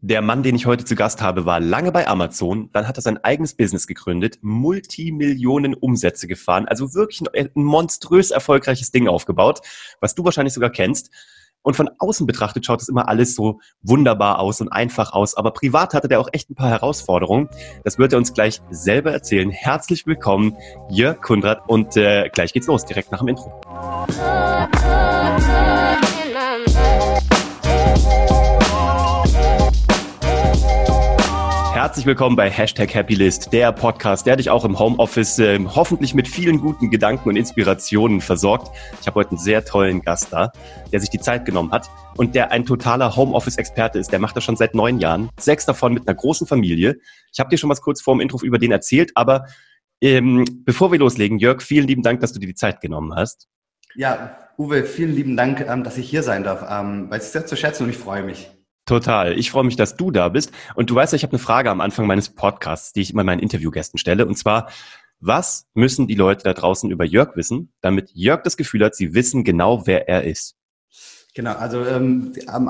Der Mann, den ich heute zu Gast habe, war lange bei Amazon, dann hat er sein eigenes Business gegründet, Multimillionen Umsätze gefahren, also wirklich ein, monströs erfolgreiches Ding aufgebaut, was du wahrscheinlich sogar kennst. Und von außen betrachtet schaut es immer alles so wunderbar aus und einfach aus. Aber privat hatte der auch echt ein paar Herausforderungen. Das wird er uns gleich selber erzählen. Herzlich willkommen, Jörg Kundrat. Und äh, gleich geht's los, direkt nach dem Intro. Herzlich willkommen bei Hashtag Happylist, der Podcast, der dich auch im Homeoffice äh, hoffentlich mit vielen guten Gedanken und Inspirationen versorgt. Ich habe heute einen sehr tollen Gast da, der sich die Zeit genommen hat und der ein totaler Homeoffice-Experte ist. Der macht das schon seit neun Jahren, sechs davon mit einer großen Familie. Ich habe dir schon was kurz vor dem Intro über den erzählt, aber ähm, bevor wir loslegen, Jörg, vielen lieben Dank, dass du dir die Zeit genommen hast. Ja, Uwe, vielen lieben Dank, ähm, dass ich hier sein darf. Ähm, weiß ich sehr zu schätzen und ich freue mich. Total. Ich freue mich, dass du da bist. Und du weißt ja, ich habe eine Frage am Anfang meines Podcasts, die ich immer meinen Interviewgästen stelle. Und zwar, was müssen die Leute da draußen über Jörg wissen, damit Jörg das Gefühl hat, sie wissen genau, wer er ist? Genau, also ähm, am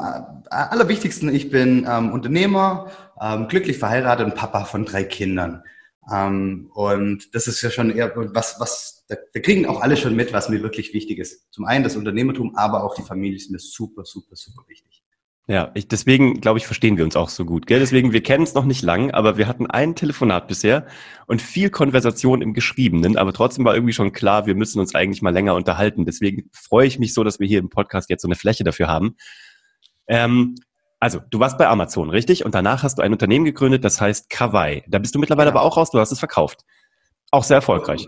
allerwichtigsten, ich bin ähm, Unternehmer, ähm, glücklich verheiratet und Papa von drei Kindern. Ähm, und das ist ja schon eher was, was da, da kriegen auch alle schon mit, was mir wirklich wichtig ist. Zum einen das Unternehmertum, aber auch die Familie ist mir super, super, super wichtig. Ja, ich, deswegen glaube ich, verstehen wir uns auch so gut. Gell? Deswegen, wir kennen es noch nicht lang, aber wir hatten ein Telefonat bisher und viel Konversation im Geschriebenen, aber trotzdem war irgendwie schon klar, wir müssen uns eigentlich mal länger unterhalten. Deswegen freue ich mich so, dass wir hier im Podcast jetzt so eine Fläche dafür haben. Ähm, also, du warst bei Amazon, richtig? Und danach hast du ein Unternehmen gegründet, das heißt Kawaii. Da bist du mittlerweile ja. aber auch raus, du hast es verkauft. Auch sehr erfolgreich.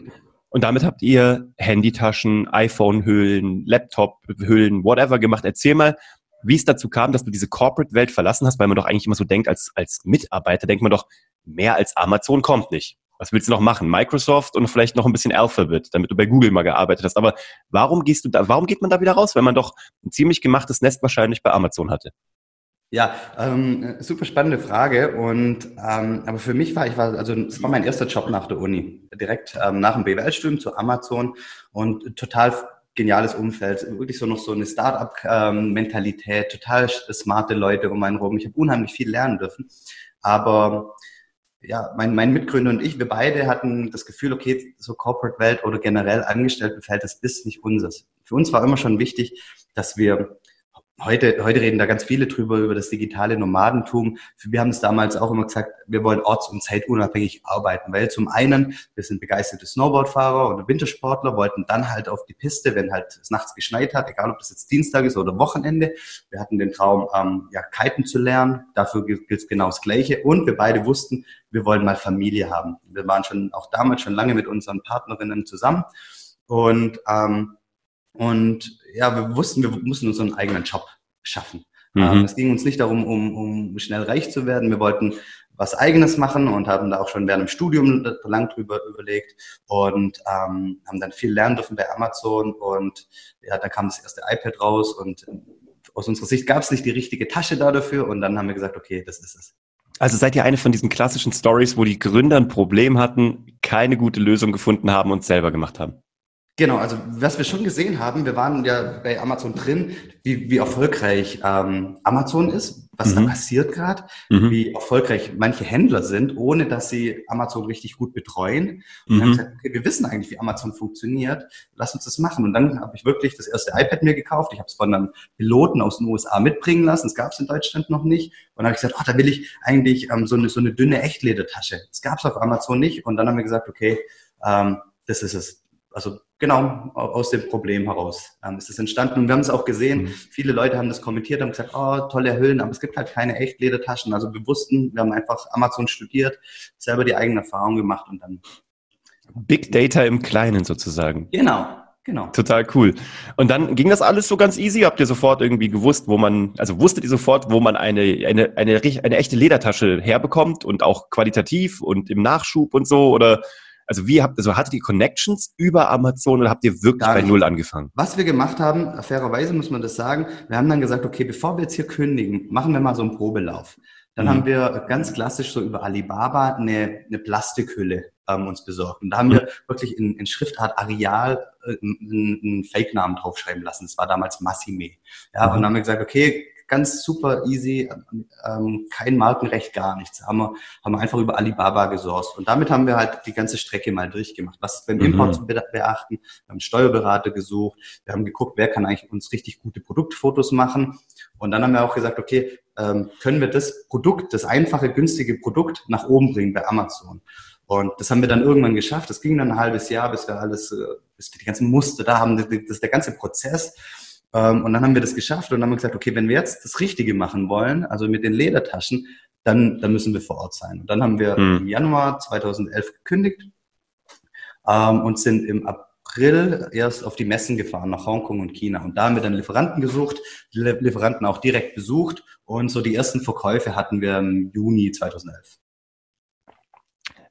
Und damit habt ihr Handytaschen, iPhone-Hüllen, Laptop-Hüllen, whatever gemacht. Erzähl mal, wie es dazu kam, dass du diese Corporate-Welt verlassen hast, weil man doch eigentlich immer so denkt, als, als Mitarbeiter denkt man doch, mehr als Amazon kommt nicht. Was willst du noch machen? Microsoft und vielleicht noch ein bisschen Alphabet, damit du bei Google mal gearbeitet hast. Aber warum gehst du da, warum geht man da wieder raus, wenn man doch ein ziemlich gemachtes Nest wahrscheinlich bei Amazon hatte? Ja, ähm, super spannende Frage. Und ähm, aber für mich war ich war also es war mein erster Job nach der Uni, direkt ähm, nach dem BWL-Studium zu Amazon und total geniales Umfeld, wirklich so noch so eine Start-up-Mentalität, total smarte Leute um einen rum. Ich habe unheimlich viel lernen dürfen. Aber ja, mein, mein Mitgründer und ich, wir beide hatten das Gefühl, okay, so Corporate-Welt oder generell Angestelltenfeld, das ist nicht unseres. Für uns war immer schon wichtig, dass wir Heute, heute reden da ganz viele drüber, über das digitale Nomadentum. Wir haben es damals auch immer gesagt, wir wollen orts- und zeitunabhängig arbeiten, weil zum einen, wir sind begeisterte Snowboardfahrer oder Wintersportler, wollten dann halt auf die Piste, wenn halt es nachts geschneit hat, egal ob das jetzt Dienstag ist oder Wochenende. Wir hatten den Traum, ähm, ja, kiten zu lernen. Dafür gilt genau das Gleiche. Und wir beide wussten, wir wollen mal Familie haben. Wir waren schon auch damals schon lange mit unseren Partnerinnen zusammen. Und ähm, und ja, wir wussten, wir mussten unseren eigenen Job schaffen. Mhm. Ähm, es ging uns nicht darum, um, um schnell reich zu werden. Wir wollten was Eigenes machen und haben da auch schon während dem Studium lang drüber überlegt und ähm, haben dann viel lernen dürfen bei Amazon und ja, dann kam das erste iPad raus und aus unserer Sicht gab es nicht die richtige Tasche da dafür und dann haben wir gesagt, okay, das ist es. Also seid ihr eine von diesen klassischen Stories, wo die Gründer ein Problem hatten, keine gute Lösung gefunden haben und selber gemacht haben? Genau, also was wir schon gesehen haben, wir waren ja bei Amazon drin, wie, wie erfolgreich ähm, Amazon ist, was mhm. da passiert gerade, mhm. wie erfolgreich manche Händler sind, ohne dass sie Amazon richtig gut betreuen. Und mhm. haben gesagt, okay, wir wissen eigentlich, wie Amazon funktioniert, lass uns das machen. Und dann habe ich wirklich das erste iPad mir gekauft. Ich habe es von einem Piloten aus den USA mitbringen lassen. Das gab es in Deutschland noch nicht. Und dann habe ich gesagt, oh, da will ich eigentlich ähm, so, eine, so eine dünne Echtledertasche. Das gab es auf Amazon nicht. Und dann haben wir gesagt, okay, ähm, das ist es also genau aus dem Problem heraus ähm, ist es entstanden. Und wir haben es auch gesehen, mhm. viele Leute haben das kommentiert, haben gesagt, oh, tolle Hüllen, aber es gibt halt keine Echtledertaschen. Also wir wussten, wir haben einfach Amazon studiert, selber die eigene Erfahrung gemacht und dann. Big Data im Kleinen sozusagen. Genau. Genau. Total cool. Und dann ging das alles so ganz easy? Habt ihr sofort irgendwie gewusst, wo man, also wusstet ihr sofort, wo man eine, eine, eine, eine echte Ledertasche herbekommt und auch qualitativ und im Nachschub und so? Oder also wie habt, also hattet ihr Connections über Amazon oder habt ihr wirklich bei Null angefangen? Was wir gemacht haben, fairerweise muss man das sagen, wir haben dann gesagt, okay, bevor wir jetzt hier kündigen, machen wir mal so einen Probelauf. Dann mhm. haben wir ganz klassisch so über Alibaba eine, eine Plastikhülle ähm, uns besorgt. Und da haben mhm. wir wirklich in, in Schriftart Areal äh, einen, einen Fake-Namen draufschreiben lassen. Das war damals Massime. Ja, mhm. und dann haben wir gesagt, okay, ganz super easy, ähm, kein Markenrecht, gar nichts. Haben wir, haben wir einfach über Alibaba gesourced. Und damit haben wir halt die ganze Strecke mal durchgemacht. Was beim Import mhm. zu beachten, wir haben Steuerberater gesucht, wir haben geguckt, wer kann eigentlich uns richtig gute Produktfotos machen. Und dann haben wir auch gesagt, okay, ähm, können wir das Produkt, das einfache, günstige Produkt nach oben bringen bei Amazon. Und das haben wir dann irgendwann geschafft. Das ging dann ein halbes Jahr, bis wir alles, äh, bis wir die ganzen Muster da haben, das ist der ganze Prozess. Ähm, und dann haben wir das geschafft und dann haben gesagt, okay, wenn wir jetzt das Richtige machen wollen, also mit den Ledertaschen, dann, dann müssen wir vor Ort sein. Und dann haben wir hm. im Januar 2011 gekündigt ähm, und sind im April erst auf die Messen gefahren nach Hongkong und China. Und da haben wir dann Lieferanten gesucht, Lieferanten auch direkt besucht und so die ersten Verkäufe hatten wir im Juni 2011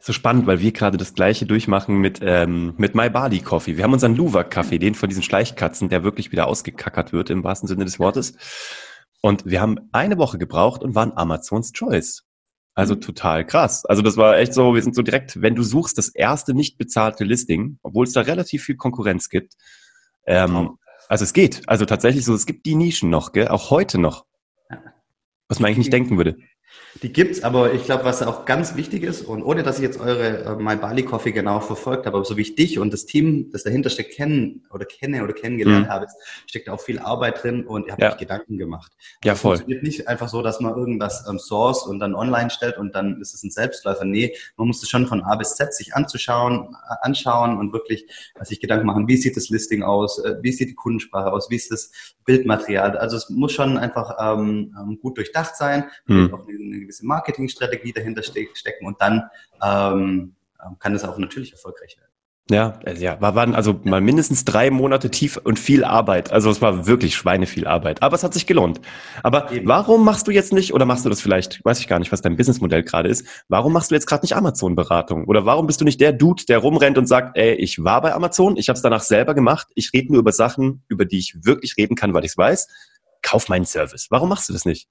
so spannend, weil wir gerade das gleiche durchmachen mit, ähm, mit My Bali Coffee. Wir haben unseren Luwak-Kaffee, den von diesen Schleichkatzen, der wirklich wieder ausgekackert wird im wahrsten Sinne des Wortes. Und wir haben eine Woche gebraucht und waren Amazons Choice. Also mhm. total krass. Also das war echt so, wir sind so direkt, wenn du suchst, das erste nicht bezahlte Listing, obwohl es da relativ viel Konkurrenz gibt. Ähm, also es geht. Also tatsächlich so, es gibt die Nischen noch, gell? auch heute noch. Was man eigentlich nicht denken würde. Die gibt's, aber ich glaube, was auch ganz wichtig ist, und ohne dass ich jetzt eure äh, My Bali Coffee genau verfolgt habe, aber so wie ich dich und das Team, das dahinter steckt, kennen oder kenne oder kennengelernt mhm. habe, steckt auch viel Arbeit drin und ihr habt ja. euch Gedanken gemacht. Ja, voll. Es funktioniert nicht einfach so, dass man irgendwas ähm, source und dann online stellt und dann ist es ein Selbstläufer. Nee, man muss es schon von A bis Z sich anzuschauen, äh, anschauen und wirklich äh, sich Gedanken machen, wie sieht das Listing aus, äh, wie sieht die Kundensprache aus, wie ist das Bildmaterial. Also es muss schon einfach ähm, ähm gut durchdacht sein, mhm. Eine, gewisse Marketingstrategie dahinter ste stecken und dann ähm, ähm, kann es auch natürlich erfolgreich werden. Ja, also ja, war, waren also mal mindestens drei Monate tief und viel Arbeit. Also es war wirklich Schweine viel Arbeit. Aber es hat sich gelohnt. Aber Eben. warum machst du jetzt nicht, oder machst du das vielleicht, weiß ich gar nicht, was dein Businessmodell gerade ist, warum machst du jetzt gerade nicht Amazon-Beratung? Oder warum bist du nicht der Dude, der rumrennt und sagt, ey, ich war bei Amazon, ich habe es danach selber gemacht, ich rede nur über Sachen, über die ich wirklich reden kann, weil ich es weiß. Kauf meinen Service. Warum machst du das nicht?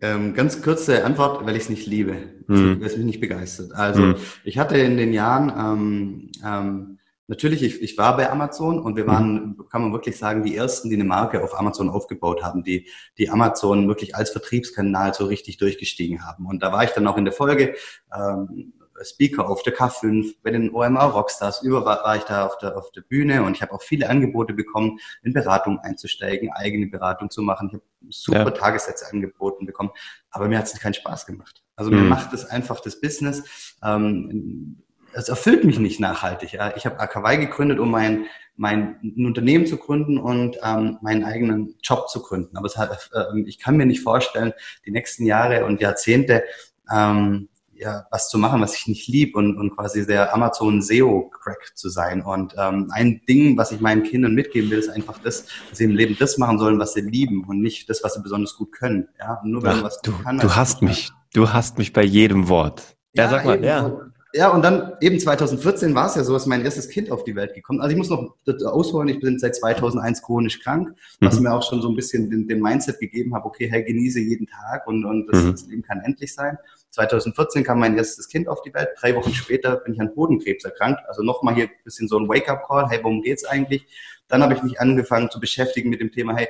Ähm, ganz kurze Antwort, weil ich es nicht liebe, mhm. es mich nicht begeistert. Also mhm. ich hatte in den Jahren ähm, ähm, natürlich, ich, ich war bei Amazon und wir mhm. waren, kann man wirklich sagen, die ersten, die eine Marke auf Amazon aufgebaut haben, die die Amazon wirklich als Vertriebskanal so richtig durchgestiegen haben. Und da war ich dann auch in der Folge ähm, Speaker auf der K5, bei den OMR Rockstars, überall war ich da auf der, auf der Bühne und ich habe auch viele Angebote bekommen, in Beratung einzusteigen, eigene Beratung zu machen. Ich habe super ja. Tagessätze angeboten bekommen, aber mir hat es keinen Spaß gemacht. Also mhm. mir macht es einfach das Business. Ähm, es erfüllt mich nicht nachhaltig. Ja. Ich habe AKW gegründet, um mein, mein ein Unternehmen zu gründen und ähm, meinen eigenen Job zu gründen. Aber es hat, äh, ich kann mir nicht vorstellen, die nächsten Jahre und Jahrzehnte ähm, ja, was zu machen, was ich nicht lieb und, und quasi der Amazon SEO-Crack zu sein. Und ähm, ein Ding, was ich meinen Kindern mitgeben will, ist einfach das, dass sie im Leben das machen sollen, was sie lieben und nicht das, was sie besonders gut können. Ja, nur wenn Ach, was du, kann, du hast mich, du hast mich bei jedem Wort. Ja, ja sag mal, ja. Ja, und dann eben 2014 war es ja so, dass mein erstes Kind auf die Welt gekommen. Also ich muss noch ausholen, ich bin seit 2001 chronisch krank, was mhm. mir auch schon so ein bisschen den, den Mindset gegeben hat, okay, hey, genieße jeden Tag und, und das, mhm. das, Leben kann endlich sein. 2014 kam mein erstes Kind auf die Welt, drei Wochen später bin ich an Hodenkrebs erkrankt. Also nochmal hier ein bisschen so ein Wake-up-Call, hey, worum geht's eigentlich? Dann habe ich mich angefangen zu beschäftigen mit dem Thema, hey,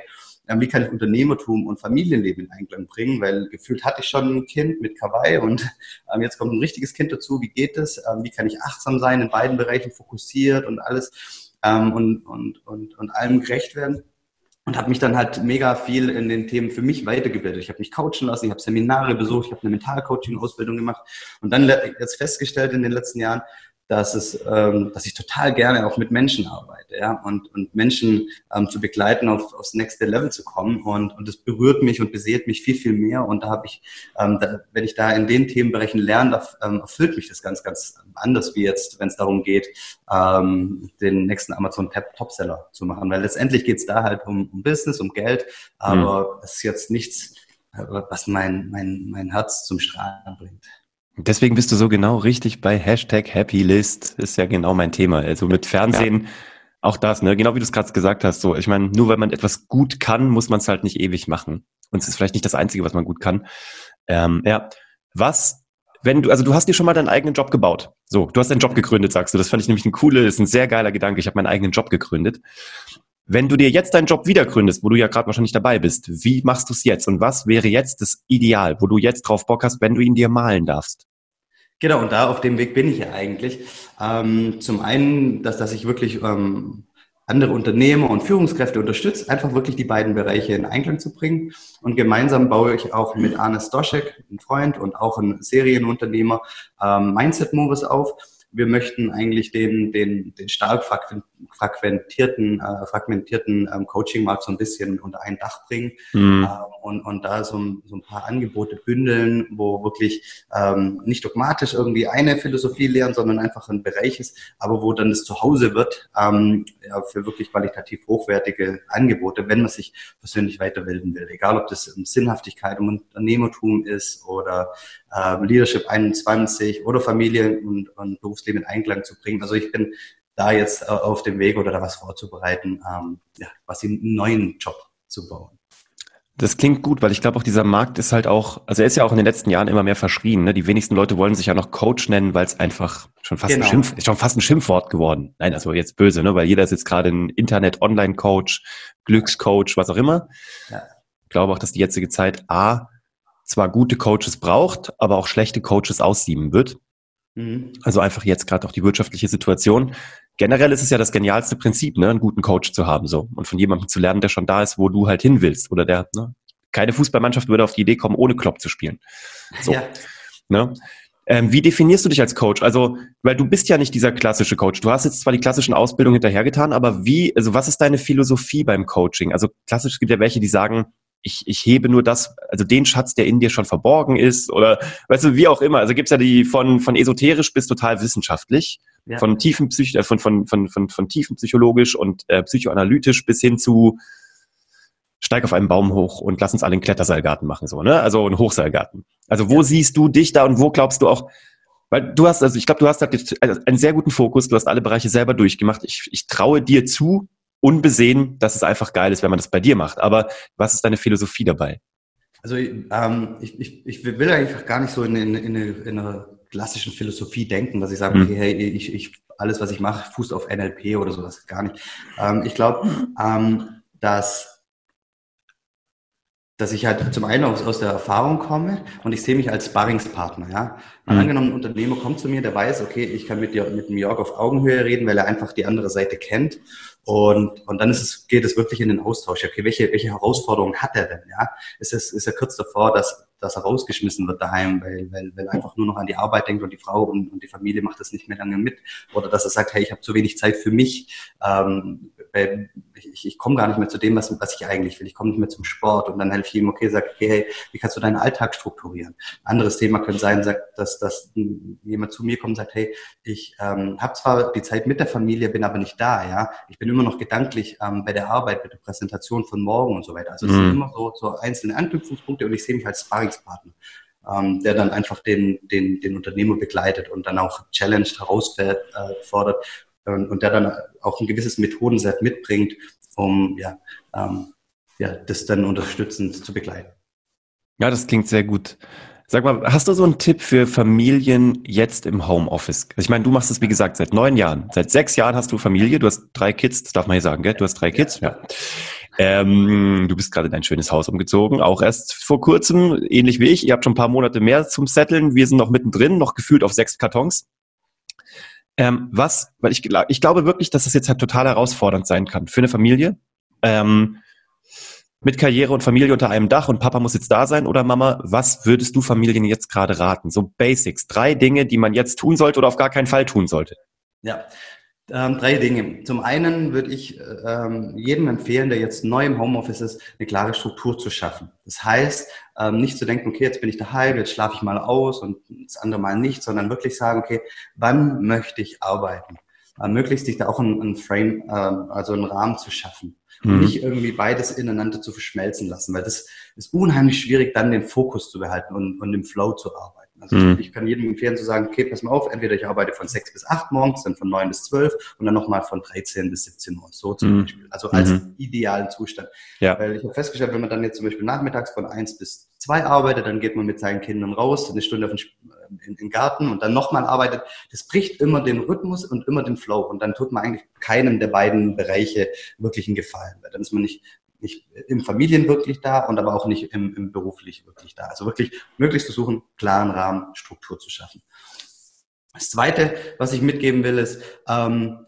wie kann ich Unternehmertum und Familienleben in Einklang bringen, weil gefühlt hatte ich schon ein Kind mit Kawaii und ähm, jetzt kommt ein richtiges Kind dazu. Wie geht es? Ähm, wie kann ich achtsam sein, in beiden Bereichen fokussiert und alles ähm, und, und, und, und allem gerecht werden? Und habe mich dann halt mega viel in den Themen für mich weitergebildet. Ich habe mich coachen lassen, ich habe Seminare besucht, ich habe eine Mentalcoaching-Ausbildung gemacht und dann jetzt festgestellt in den letzten Jahren, dass es, ähm, dass ich total gerne auch mit Menschen arbeite, ja, und, und Menschen ähm, zu begleiten, auf, aufs nächste Level zu kommen. Und, und das berührt mich und beseelt mich viel, viel mehr. Und da habe ich, ähm, da, wenn ich da in den Themenbereichen lerne, da, ähm, erfüllt mich das ganz, ganz anders, wie jetzt, wenn es darum geht, ähm, den nächsten Amazon Topseller zu machen. Weil letztendlich geht es da halt um, um Business, um Geld, aber mhm. es ist jetzt nichts, äh, was mein, mein, mein Herz zum Strahlen bringt. Deswegen bist du so genau richtig bei Hashtag Happy List. Ist ja genau mein Thema. Also mit Fernsehen, ja. auch das, ne? Genau wie du es gerade gesagt hast. So, ich meine, nur weil man etwas gut kann, muss man es halt nicht ewig machen. Und es ist vielleicht nicht das Einzige, was man gut kann. Ähm, ja. Was, wenn du, also du hast dir schon mal deinen eigenen Job gebaut. So, du hast deinen Job gegründet, sagst du. Das fand ich nämlich ein cooler, ist ein sehr geiler Gedanke. Ich habe meinen eigenen Job gegründet. Wenn du dir jetzt deinen Job wieder gründest, wo du ja gerade wahrscheinlich dabei bist, wie machst du es jetzt? Und was wäre jetzt das Ideal, wo du jetzt drauf Bock hast, wenn du ihn dir malen darfst? Genau, und da auf dem Weg bin ich ja eigentlich. Ähm, zum einen, dass, dass ich wirklich ähm, andere Unternehmer und Führungskräfte unterstützt, einfach wirklich die beiden Bereiche in Einklang zu bringen. Und gemeinsam baue ich auch mit Arne Stoschek, ein Freund und auch ein Serienunternehmer, ähm, Mindset Movers auf wir möchten eigentlich den, den, den stark fragmentierten, äh, fragmentierten ähm, Coaching-Markt so ein bisschen unter ein Dach bringen mhm. äh, und, und da so, so ein paar Angebote bündeln, wo wirklich ähm, nicht dogmatisch irgendwie eine Philosophie lernen, sondern einfach ein Bereich ist, aber wo dann das Zuhause wird ähm, ja, für wirklich qualitativ hochwertige Angebote, wenn man sich persönlich weiterbilden will. Egal, ob das um Sinnhaftigkeit, um Unternehmertum ist oder äh, Leadership 21 oder Familie und, und Berufsleben in Einklang zu bringen. Also ich bin da jetzt äh, auf dem Weg oder da was vorzubereiten, ähm, ja, was einen neuen Job zu bauen. Das klingt gut, weil ich glaube auch dieser Markt ist halt auch, also er ist ja auch in den letzten Jahren immer mehr verschrien. Ne? Die wenigsten Leute wollen sich ja noch Coach nennen, weil es einfach schon fast genau. ein Schimpf, ist schon fast ein Schimpfwort geworden. Nein, also jetzt böse, ne? Weil jeder ist jetzt gerade ein Internet-Online-Coach, Glückscoach, was auch immer. Ja. Ich glaube auch, dass die jetzige Zeit A zwar gute Coaches braucht, aber auch schlechte Coaches aussieben wird. Mhm. Also einfach jetzt gerade auch die wirtschaftliche Situation. Generell ist es ja das genialste Prinzip, ne, einen guten Coach zu haben, so. Und von jemandem zu lernen, der schon da ist, wo du halt hin willst. Oder der, ne, keine Fußballmannschaft würde auf die Idee kommen, ohne Klopp zu spielen. So. Ja. Ne? Ähm, wie definierst du dich als Coach? Also, weil du bist ja nicht dieser klassische Coach. Du hast jetzt zwar die klassischen Ausbildungen hinterhergetan, aber wie, also was ist deine Philosophie beim Coaching? Also klassisch gibt ja welche, die sagen, ich, ich hebe nur das, also den Schatz, der in dir schon verborgen ist oder weißt du, wie auch immer. Also gibt's ja die von, von esoterisch bis total wissenschaftlich, ja. von tiefen Psych äh, von, von, von, von, von tiefen psychologisch und äh, psychoanalytisch bis hin zu steig auf einen Baum hoch und lass uns alle einen Kletterseilgarten machen, so, ne? Also einen Hochseilgarten. Also wo ja. siehst du dich da und wo glaubst du auch, weil du hast, also ich glaube, du hast halt einen sehr guten Fokus, du hast alle Bereiche selber durchgemacht. Ich, ich traue dir zu, unbesehen, dass es einfach geil ist, wenn man das bei dir macht. Aber was ist deine Philosophie dabei? Also ähm, ich, ich, ich will eigentlich gar nicht so in, in, in, eine, in einer klassischen Philosophie denken, dass ich sage, hm. okay, hey, ich, ich, alles, was ich mache, fußt auf NLP oder sowas, gar nicht. Ähm, ich glaube, ähm, dass dass ich halt zum einen aus, aus der Erfahrung komme und ich sehe mich als Sparringspartner. Ja? Mhm. Angenommen, ein Unternehmer kommt zu mir, der weiß, okay, ich kann mit, dir, mit dem Jörg auf Augenhöhe reden, weil er einfach die andere Seite kennt und, und dann ist es, geht es wirklich in den Austausch. Okay, welche, welche Herausforderungen hat er denn? Ja, ist es, ist er kurz davor, dass, dass er rausgeschmissen wird daheim, weil, weil, weil er einfach nur noch an die Arbeit denkt und die Frau und, und die Familie macht das nicht mehr lange mit. Oder dass er sagt, hey, ich habe zu wenig Zeit für mich. Ähm, ich, ich komme gar nicht mehr zu dem, was, was ich eigentlich will. Ich komme nicht mehr zum Sport. Und dann helfe ich ihm, okay, sag, okay, hey, wie kannst du deinen Alltag strukturieren? Anderes Thema könnte sein, sagt, dass, dass jemand zu mir kommt und sagt, hey, ich ähm, habe zwar die Zeit mit der Familie, bin aber nicht da, ja. Ich bin immer noch gedanklich ähm, bei der Arbeit, bei der Präsentation von morgen und so weiter. Also es mhm. sind immer so, so einzelne Anknüpfungspunkte und ich sehe mich als Sparringspartner. Ähm, der dann einfach den, den, den Unternehmer begleitet und dann auch challenged, herausfordert äh, und der dann auch ein gewisses Methodenset mitbringt, um ja, ähm, ja, das dann unterstützend zu begleiten. Ja, das klingt sehr gut. Sag mal, hast du so einen Tipp für Familien jetzt im Homeoffice? Ich meine, du machst es wie gesagt seit neun Jahren. Seit sechs Jahren hast du Familie, du hast drei Kids, das darf man hier sagen, gell? Du hast drei Kids, ja. Ähm, du bist gerade in dein schönes Haus umgezogen, auch erst vor kurzem, ähnlich wie ich. Ihr habt schon ein paar Monate mehr zum Setteln. Wir sind noch mittendrin, noch gefühlt auf sechs Kartons. Ähm, was, weil ich, ich glaube wirklich, dass das jetzt halt total herausfordernd sein kann für eine Familie. Ähm, mit Karriere und Familie unter einem Dach und Papa muss jetzt da sein oder Mama, was würdest du Familien jetzt gerade raten? So Basics, drei Dinge, die man jetzt tun sollte oder auf gar keinen Fall tun sollte. Ja, ähm, drei Dinge. Zum einen würde ich ähm, jedem empfehlen, der jetzt neu im Homeoffice ist, eine klare Struktur zu schaffen. Das heißt, ähm, nicht zu denken, okay, jetzt bin ich daheim, jetzt schlafe ich mal aus und das andere Mal nicht, sondern wirklich sagen, okay, wann möchte ich arbeiten? Äh, möglichst sich da auch ein, ein Frame, äh, also einen Rahmen zu schaffen und mhm. nicht irgendwie beides ineinander zu verschmelzen lassen, weil das ist unheimlich schwierig, dann den Fokus zu behalten und, und im Flow zu arbeiten. Also mhm. ich, kann jedem empfehlen zu sagen, okay, pass mal auf, entweder ich arbeite von sechs bis acht morgens, dann von neun bis zwölf und dann nochmal von 13 bis 17 Uhr. So zum mhm. Beispiel. Also als mhm. idealen Zustand. Ja. Weil ich habe festgestellt, wenn man dann jetzt zum Beispiel nachmittags von eins bis zwei arbeitet, dann geht man mit seinen Kindern raus, eine Stunde auf den in den Garten und dann nochmal arbeitet, das bricht immer den Rhythmus und immer den Flow. Und dann tut man eigentlich keinem der beiden Bereiche wirklich einen Gefallen. Weil dann ist man nicht, nicht im Familien wirklich da und aber auch nicht im, im beruflich wirklich da. Also wirklich möglichst versuchen, klaren Rahmen, Struktur zu schaffen. Das Zweite, was ich mitgeben will, ist, ähm,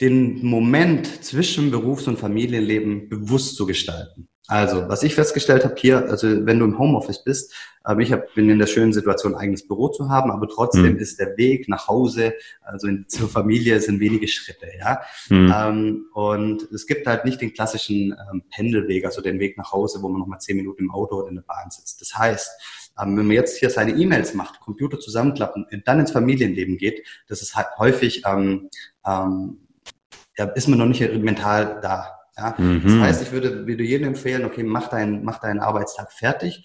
den Moment zwischen Berufs- und Familienleben bewusst zu gestalten. Also, was ich festgestellt habe hier, also wenn du im Homeoffice bist, ähm, ich hab, bin in der schönen Situation, ein eigenes Büro zu haben, aber trotzdem mhm. ist der Weg nach Hause, also in, zur Familie, sind wenige Schritte, ja. Mhm. Ähm, und es gibt halt nicht den klassischen ähm, Pendelweg, also den Weg nach Hause, wo man nochmal zehn Minuten im Auto oder in der Bahn sitzt. Das heißt, ähm, wenn man jetzt hier seine E-Mails macht, Computer zusammenklappen und dann ins Familienleben geht, das ist halt häufig, ähm, ähm, ja, ist man noch nicht mental da. Ja? Mhm. Das heißt, ich würde, würde jedem empfehlen, okay, mach deinen, mach deinen Arbeitstag fertig,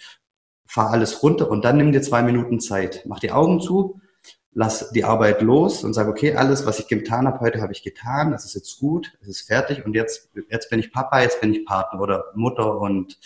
fahr alles runter und dann nimm dir zwei Minuten Zeit. Mach die Augen zu, lass die Arbeit los und sag, okay, alles, was ich getan habe heute, habe ich getan, das ist jetzt gut, es ist fertig und jetzt, jetzt bin ich Papa, jetzt bin ich Partner oder Mutter und,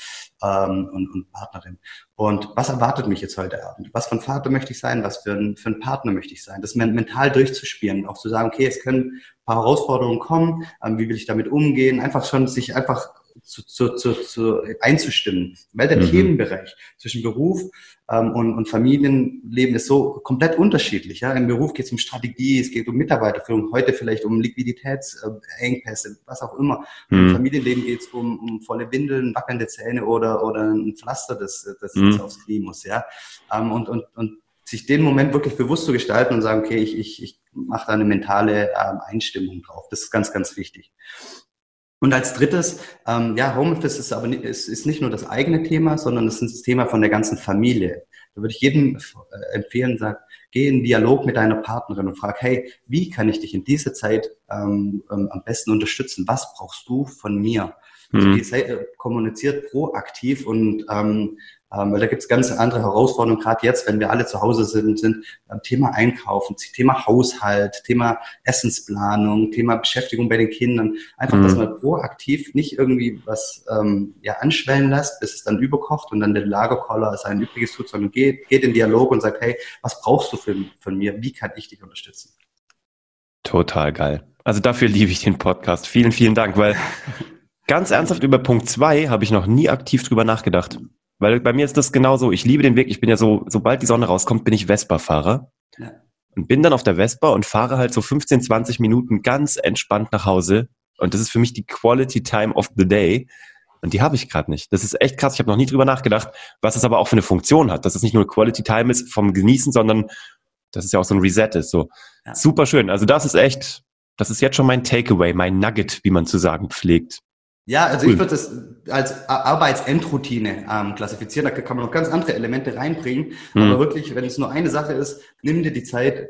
ähm, und, und Partnerin. Und was erwartet mich jetzt heute Abend? Was für ein Vater möchte ich sein? Was für ein, für ein Partner möchte ich sein? Das mental durchzuspielen, auch zu sagen, okay, es können paar Herausforderungen kommen, ähm, wie will ich damit umgehen? Einfach schon sich einfach zu, zu, zu, zu einzustimmen. Weil der mhm. Themenbereich zwischen Beruf ähm, und, und Familienleben ist so komplett unterschiedlich. Ja? Im Beruf geht es um Strategie, es geht um Mitarbeiterführung, heute vielleicht um Liquiditätsengpässe, was auch immer. Mhm. Im Familienleben geht es um, um volle Windeln, wackelnde Zähne oder, oder ein Pflaster, das, das, mhm. aufs Knie muss. Ja? Ähm, und, und, und sich den Moment wirklich bewusst zu gestalten und sagen, okay, ich, ich, ich mache da eine mentale ähm, Einstimmung drauf. Das ist ganz, ganz wichtig. Und als drittes, ähm, ja, Homeoffice ist aber nicht, ist, ist nicht nur das eigene Thema, sondern es ist das Thema von der ganzen Familie. Da würde ich jedem äh, empfehlen, sag, geh in Dialog mit deiner Partnerin und frag, hey, wie kann ich dich in dieser Zeit ähm, ähm, am besten unterstützen? Was brauchst du von mir? Also mhm. die Zeit, äh, kommuniziert proaktiv und ähm, ähm, weil da gibt es ganz andere Herausforderungen, gerade jetzt, wenn wir alle zu Hause sind, sind ähm, Thema Einkaufen, Thema Haushalt, Thema Essensplanung, Thema Beschäftigung bei den Kindern. Einfach, mhm. dass man proaktiv nicht irgendwie was ähm, ja, anschwellen lässt, bis es dann überkocht und dann der Lagerkoller sein Übriges tut, sondern geht, geht in Dialog und sagt, hey, was brauchst du für, von mir? Wie kann ich dich unterstützen? Total geil. Also dafür liebe ich den Podcast. Vielen, vielen Dank, weil ganz ernsthaft über Punkt zwei habe ich noch nie aktiv drüber nachgedacht. Weil bei mir ist das genauso. Ich liebe den Weg. Ich bin ja so, sobald die Sonne rauskommt, bin ich Vespa-Fahrer. Ja. Und bin dann auf der Vespa und fahre halt so 15, 20 Minuten ganz entspannt nach Hause. Und das ist für mich die Quality Time of the Day. Und die habe ich gerade nicht. Das ist echt krass. Ich habe noch nie drüber nachgedacht, was es aber auch für eine Funktion hat. Dass es nicht nur Quality Time ist vom Genießen, sondern dass es ja auch so ein Reset ist. So ja. super schön. Also das ist echt, das ist jetzt schon mein Takeaway, mein Nugget, wie man zu sagen pflegt. Ja, also cool. ich würde das als Arbeitsendroutine ähm, klassifizieren. Da kann man noch ganz andere Elemente reinbringen. Mhm. Aber wirklich, wenn es nur eine Sache ist, nimm dir die Zeit,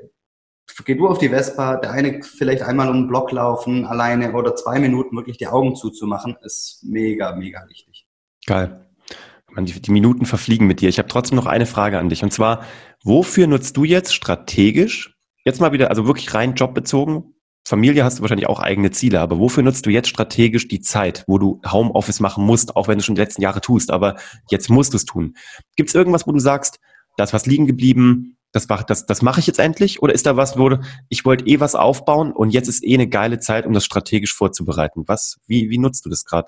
geh du auf die Vespa, der eine vielleicht einmal um den Block laufen, alleine oder zwei Minuten wirklich die Augen zuzumachen, ist mega, mega wichtig. Geil. Die, die Minuten verfliegen mit dir. Ich habe trotzdem noch eine Frage an dich. Und zwar, wofür nutzt du jetzt strategisch, jetzt mal wieder, also wirklich rein jobbezogen, Familie hast du wahrscheinlich auch eigene Ziele, aber wofür nutzt du jetzt strategisch die Zeit, wo du Homeoffice machen musst, auch wenn du schon die letzten Jahre tust, aber jetzt musst du es tun? Gibt es irgendwas, wo du sagst, da ist was liegen geblieben, das, das, das mache ich jetzt endlich? Oder ist da was, wo du, ich wollte eh was aufbauen und jetzt ist eh eine geile Zeit, um das strategisch vorzubereiten? Was, wie, wie nutzt du das gerade?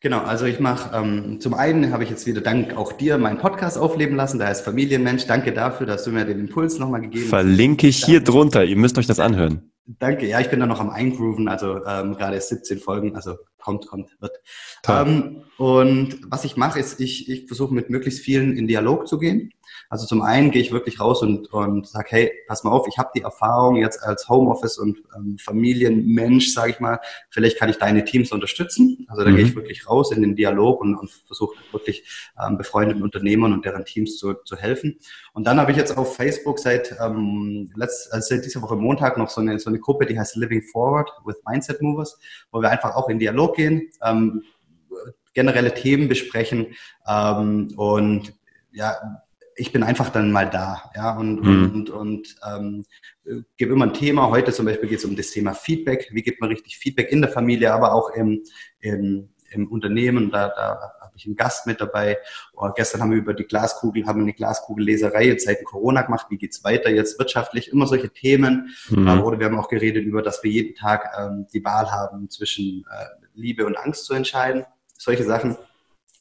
Genau, also ich mache, ähm, zum einen habe ich jetzt wieder dank auch dir meinen Podcast aufleben lassen, der heißt Familienmensch. Danke dafür, dass du mir den Impuls nochmal gegeben hast. Verlinke ich hier drunter, ihr müsst euch das anhören. Danke, ja, ich bin da noch am Eingrooven, also ähm, gerade 17 Folgen, also kommt, kommt, wird. Ähm, und was ich mache, ist, ich, ich versuche mit möglichst vielen in Dialog zu gehen. Also zum einen gehe ich wirklich raus und, und sage, hey, pass mal auf, ich habe die Erfahrung jetzt als Homeoffice und ähm, Familienmensch, sage ich mal, vielleicht kann ich deine Teams unterstützen. Also da mhm. gehe ich wirklich raus in den Dialog und, und versuche wirklich ähm, befreundeten Unternehmern und deren Teams zu, zu helfen. Und dann habe ich jetzt auf Facebook seit, ähm, letzt, also seit dieser Woche Montag noch so eine, so eine Gruppe, die heißt Living Forward with Mindset Movers, wo wir einfach auch in Dialog gehen, ähm, generelle Themen besprechen ähm, und ja, ich bin einfach dann mal da, ja, und, mhm. und, und ähm, gebe immer ein Thema. Heute zum Beispiel geht es um das Thema Feedback. Wie gibt man richtig Feedback in der Familie, aber auch im, im, im Unternehmen. Da, da habe ich einen Gast mit dabei. Und gestern haben wir über die Glaskugel, haben wir eine Glaskugelleserei jetzt seit Corona gemacht. Wie geht's weiter jetzt wirtschaftlich? Immer solche Themen. Mhm. Oder wir haben auch geredet über, dass wir jeden Tag ähm, die Wahl haben zwischen äh, Liebe und Angst zu entscheiden. Solche Sachen.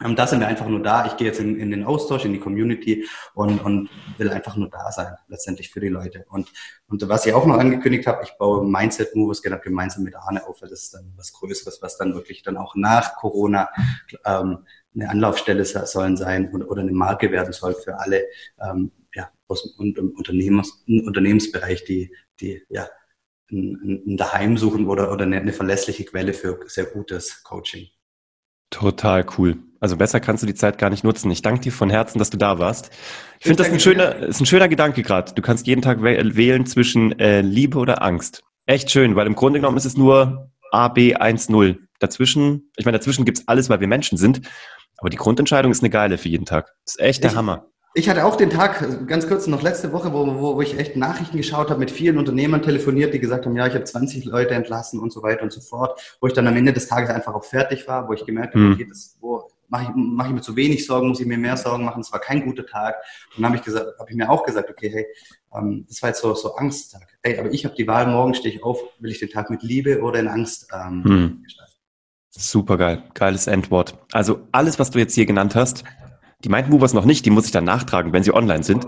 Ähm, da sind wir einfach nur da. Ich gehe jetzt in, in den Austausch, in die Community und, und will einfach nur da sein, letztendlich für die Leute. Und, und was ich auch noch angekündigt habe, ich baue Mindset Moves genau gemeinsam mit Arne auf, weil das ist dann was Größeres, was dann wirklich dann auch nach Corona ähm, eine Anlaufstelle sollen sein oder, oder eine Marke werden soll für alle ähm, ja, aus dem Unternehmens, Unternehmensbereich, die, die ja, ein, ein Daheim suchen oder, oder eine, eine verlässliche Quelle für sehr gutes Coaching. Total cool. Also besser kannst du die Zeit gar nicht nutzen. Ich danke dir von Herzen, dass du da warst. Ich finde das ein schöner, ist ein schöner Gedanke gerade. Du kannst jeden Tag wählen zwischen äh, Liebe oder Angst. Echt schön, weil im Grunde genommen ist es nur A, B, 1, 0. Dazwischen, ich meine, dazwischen gibt's alles, weil wir Menschen sind. Aber die Grundentscheidung ist eine geile für jeden Tag. Das ist echt der ich, Hammer. Ich hatte auch den Tag, ganz kurz noch letzte Woche, wo, wo, wo ich echt Nachrichten geschaut habe, mit vielen Unternehmern telefoniert, die gesagt haben, ja, ich habe 20 Leute entlassen und so weiter und so fort, wo ich dann am Ende des Tages einfach auch fertig war, wo ich gemerkt habe, hm. okay, das, wo mache ich, mach ich mir zu wenig Sorgen, muss ich mir mehr Sorgen machen, es war kein guter Tag. Und dann habe ich, gesagt, hab ich mir auch gesagt, okay, hey, ähm, das war jetzt so, so Angsttag. Hey, aber ich habe die Wahl, morgen stehe ich auf, will ich den Tag mit Liebe oder in Angst ähm, hm. gestalten. Super geil, geiles Endwort. Also alles, was du jetzt hier genannt hast, die Mindmovers noch nicht, die muss ich dann nachtragen, wenn sie online sind.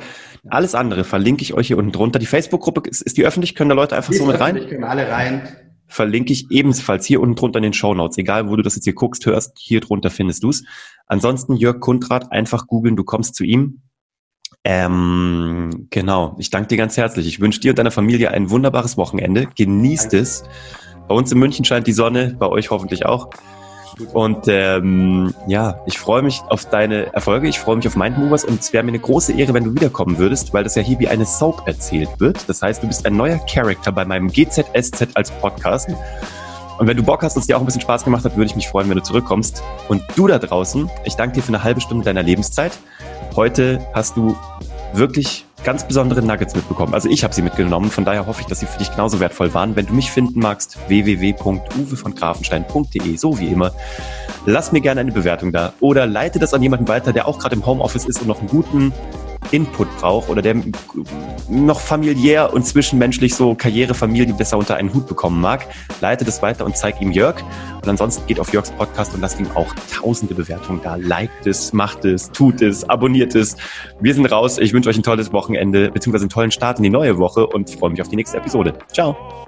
Alles andere verlinke ich euch hier unten drunter. Die Facebook-Gruppe, ist, ist, die öffentlich? Können da Leute einfach die so mit rein? können alle rein. Verlinke ich ebenfalls hier unten drunter in den Show Notes. Egal, wo du das jetzt hier guckst, hörst, hier drunter findest du's. Ansonsten Jörg Kundrat, einfach googeln, du kommst zu ihm. Ähm, genau, ich danke dir ganz herzlich. Ich wünsche dir und deiner Familie ein wunderbares Wochenende. Genießt danke. es. Bei uns in München scheint die Sonne, bei euch hoffentlich auch. Und ähm, ja, ich freue mich auf deine Erfolge, ich freue mich auf Mindmovers und es wäre mir eine große Ehre, wenn du wiederkommen würdest, weil das ja hier wie eine Soap erzählt wird. Das heißt, du bist ein neuer Charakter bei meinem GZSZ als Podcast. Und wenn du Bock hast und es dir auch ein bisschen Spaß gemacht hat, würde ich mich freuen, wenn du zurückkommst. Und du da draußen, ich danke dir für eine halbe Stunde deiner Lebenszeit. Heute hast du wirklich ganz besondere Nuggets mitbekommen. Also ich habe sie mitgenommen, von daher hoffe ich, dass sie für dich genauso wertvoll waren. Wenn du mich finden magst, www.uwe so wie immer. Lass mir gerne eine Bewertung da oder leite das an jemanden weiter, der auch gerade im Homeoffice ist und noch einen guten Input braucht oder der noch familiär und zwischenmenschlich so Karriere, Familie besser unter einen Hut bekommen mag, leite das weiter und zeig ihm Jörg. Und ansonsten geht auf Jörgs Podcast und lasst ihm auch tausende Bewertungen da. Liked es, macht es, tut es, abonniert es. Wir sind raus. Ich wünsche euch ein tolles Wochenende beziehungsweise einen tollen Start in die neue Woche und freue mich auf die nächste Episode. Ciao.